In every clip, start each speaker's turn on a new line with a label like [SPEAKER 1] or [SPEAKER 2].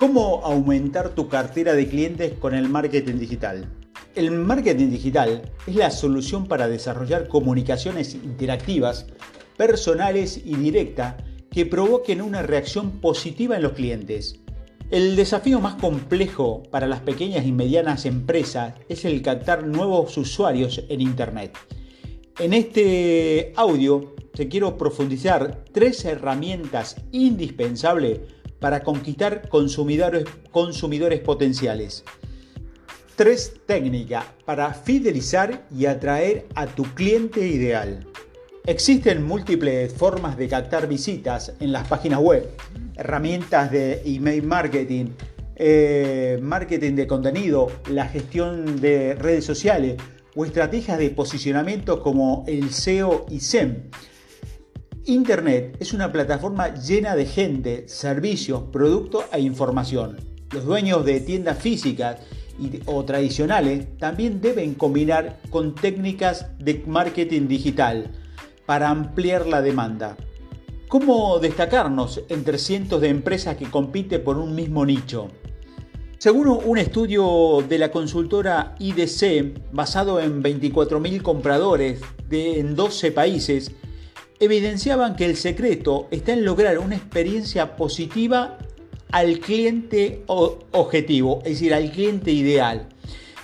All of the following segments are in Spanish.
[SPEAKER 1] ¿Cómo aumentar tu cartera de clientes con el marketing digital? El marketing digital es la solución para desarrollar comunicaciones interactivas, personales y directas que provoquen una reacción positiva en los clientes. El desafío más complejo para las pequeñas y medianas empresas es el captar nuevos usuarios en Internet. En este audio te quiero profundizar tres herramientas indispensables para conquistar consumidores, potenciales. Tres técnicas para fidelizar y atraer a tu cliente ideal. Existen múltiples formas de captar visitas en las páginas web, herramientas de email marketing, eh, marketing de contenido, la gestión de redes sociales o estrategias de posicionamiento como el SEO y SEM. Internet es una plataforma llena de gente, servicios, productos e información. Los dueños de tiendas físicas o tradicionales también deben combinar con técnicas de marketing digital para ampliar la demanda. ¿Cómo destacarnos entre cientos de empresas que compiten por un mismo nicho? Según un estudio de la consultora IDC, basado en 24.000 compradores de, en 12 países, evidenciaban que el secreto está en lograr una experiencia positiva al cliente objetivo, es decir, al cliente ideal.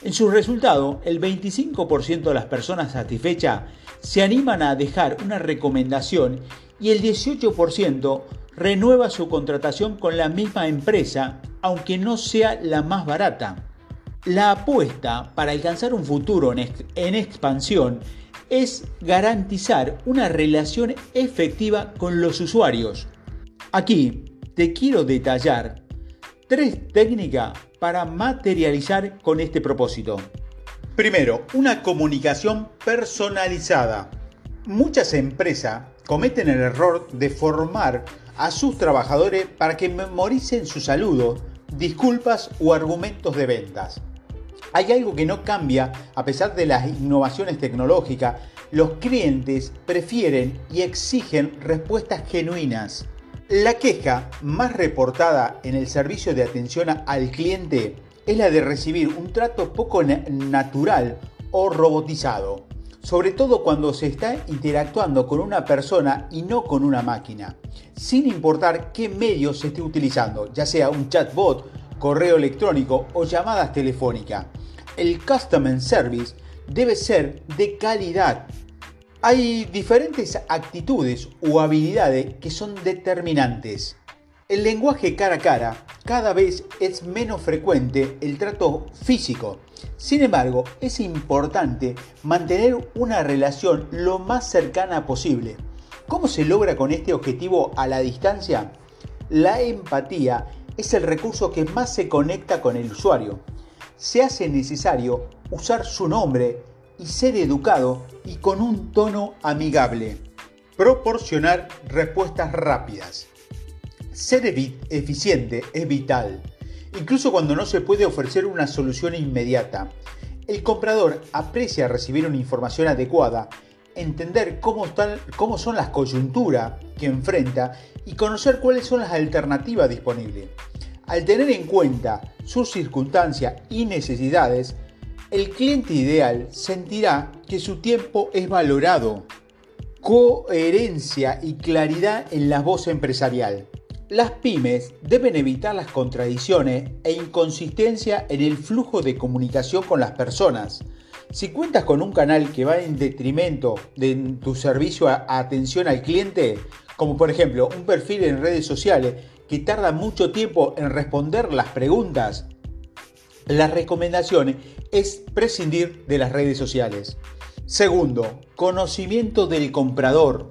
[SPEAKER 1] En su resultado, el 25% de las personas satisfechas se animan a dejar una recomendación y el 18% renueva su contratación con la misma empresa, aunque no sea la más barata. La apuesta para alcanzar un futuro en, expansión es garantizar una relación efectiva con los usuarios. Aquí te quiero detallar tres técnicas para materializar con este propósito. Primero, una comunicación personalizada. Muchas empresas cometen el error de formar a sus trabajadores para que memoricen sus saludos, disculpas o argumentos de ventas. Hay algo que no cambia a pesar de las innovaciones tecnológicas. Los clientes prefieren y exigen respuestas genuinas. La queja más reportada en el servicio de atención al cliente es la de recibir un trato poco natural o robotizado, sobre todo cuando se está interactuando con una persona y no con una máquina, sin importar qué medio se esté utilizando, ya sea un chatbot, correo electrónico o llamadas telefónicas el Customer Service debe ser de calidad. Hay diferentes actitudes o habilidades que son determinantes. El lenguaje cara a cara cada vez es menos frecuente el trato físico. Sin embargo, es importante mantener una relación lo más cercana posible. ¿Cómo se logra con este objetivo a la distancia? La empatía es el recurso que más se conecta con el usuario se hace necesario usar su nombre y ser educado y con un tono amigable. Proporcionar respuestas rápidas. Ser eficiente es vital, incluso cuando no se puede ofrecer una solución inmediata. El comprador aprecia recibir una información adecuada, entender cómo, cómo son las coyunturas que enfrenta y conocer cuáles son las alternativas disponibles. Al tener en cuenta sus circunstancias y necesidades, el cliente ideal sentirá que su tiempo es valorado. Coherencia y claridad en la voz empresarial. Las pymes deben evitar las contradicciones e inconsistencia en el flujo de comunicación con las personas. Si cuentas con un canal que va en detrimento de tu servicio a atención al cliente, como por ejemplo un perfil en redes sociales que tarda mucho tiempo en responder las preguntas, la recomendación es prescindir de las redes sociales. Segundo, conocimiento del comprador.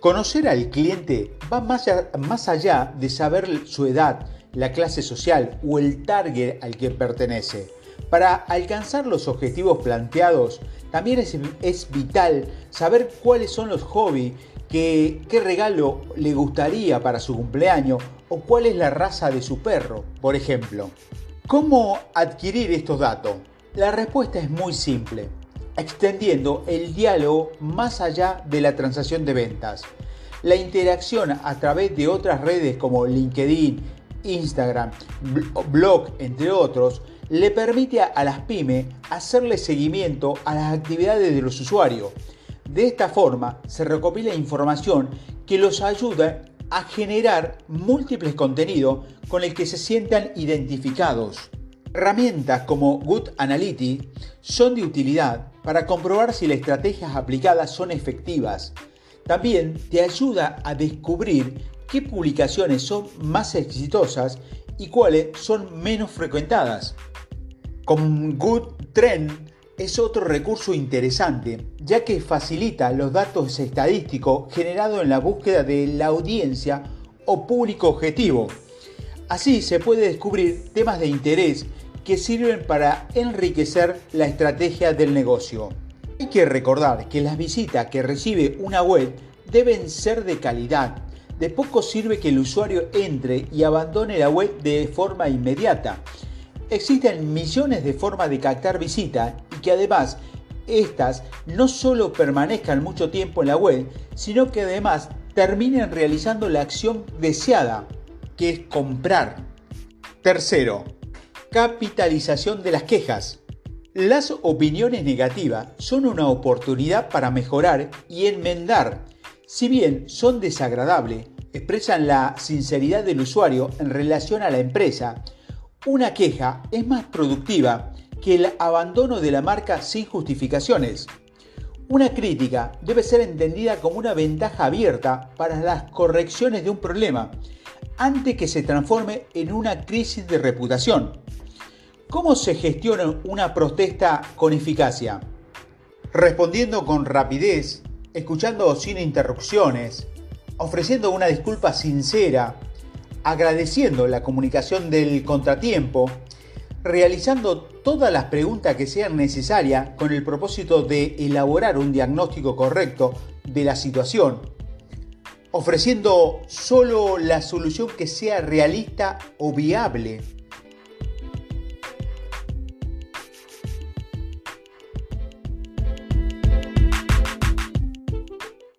[SPEAKER 1] Conocer al cliente va más allá, de saber su edad, la clase social o el target al que pertenece. Para alcanzar los objetivos planteados, también es vital saber cuáles son los hobbies qué regalo le gustaría para su cumpleaños o cuál es la raza de su perro, por ejemplo. ¿Cómo adquirir estos datos? La respuesta es muy simple, extendiendo el diálogo más allá de la transacción de ventas. La interacción a través de otras redes como LinkedIn, Instagram, blog, entre otros, le permite a las pymes hacerle seguimiento a las actividades de los usuarios. De esta forma se recopila información que los ayuda a generar múltiples contenidos con el que se sientan identificados. Herramientas como Good Analytics son de utilidad para comprobar si las estrategias aplicadas son efectivas. También te ayuda a descubrir qué publicaciones son más exitosas y cuáles son menos frecuentadas. Con Good Trend es otro recurso interesante, ya que facilita los datos estadísticos generados en la búsqueda de la audiencia o público objetivo. Así se puede descubrir temas de interés que sirven para enriquecer la estrategia del negocio. Hay que recordar que las visitas que recibe una web deben ser de calidad. De poco sirve que el usuario entre y abandone la web de forma inmediata. Existen millones de formas de captar visitas que además estas no solo permanezcan mucho tiempo en la web, sino que además terminen realizando la acción deseada, que es comprar. Tercero, capitalización de las quejas. Las opiniones negativas son una oportunidad para mejorar y enmendar. Si bien son desagradables, expresan la sinceridad del usuario en relación a la empresa, una queja es más productiva que el abandono de la marca sin justificaciones. Una crítica debe ser entendida como una ventaja abierta para las correcciones de un problema, antes que se transforme en una crisis de reputación. ¿Cómo se gestiona una protesta con eficacia? Respondiendo con rapidez, escuchando sin interrupciones, ofreciendo una disculpa sincera, agradeciendo la comunicación del contratiempo, realizando todas las preguntas que sean necesarias con el propósito de elaborar un diagnóstico correcto de la situación, ofreciendo solo la solución que sea realista o viable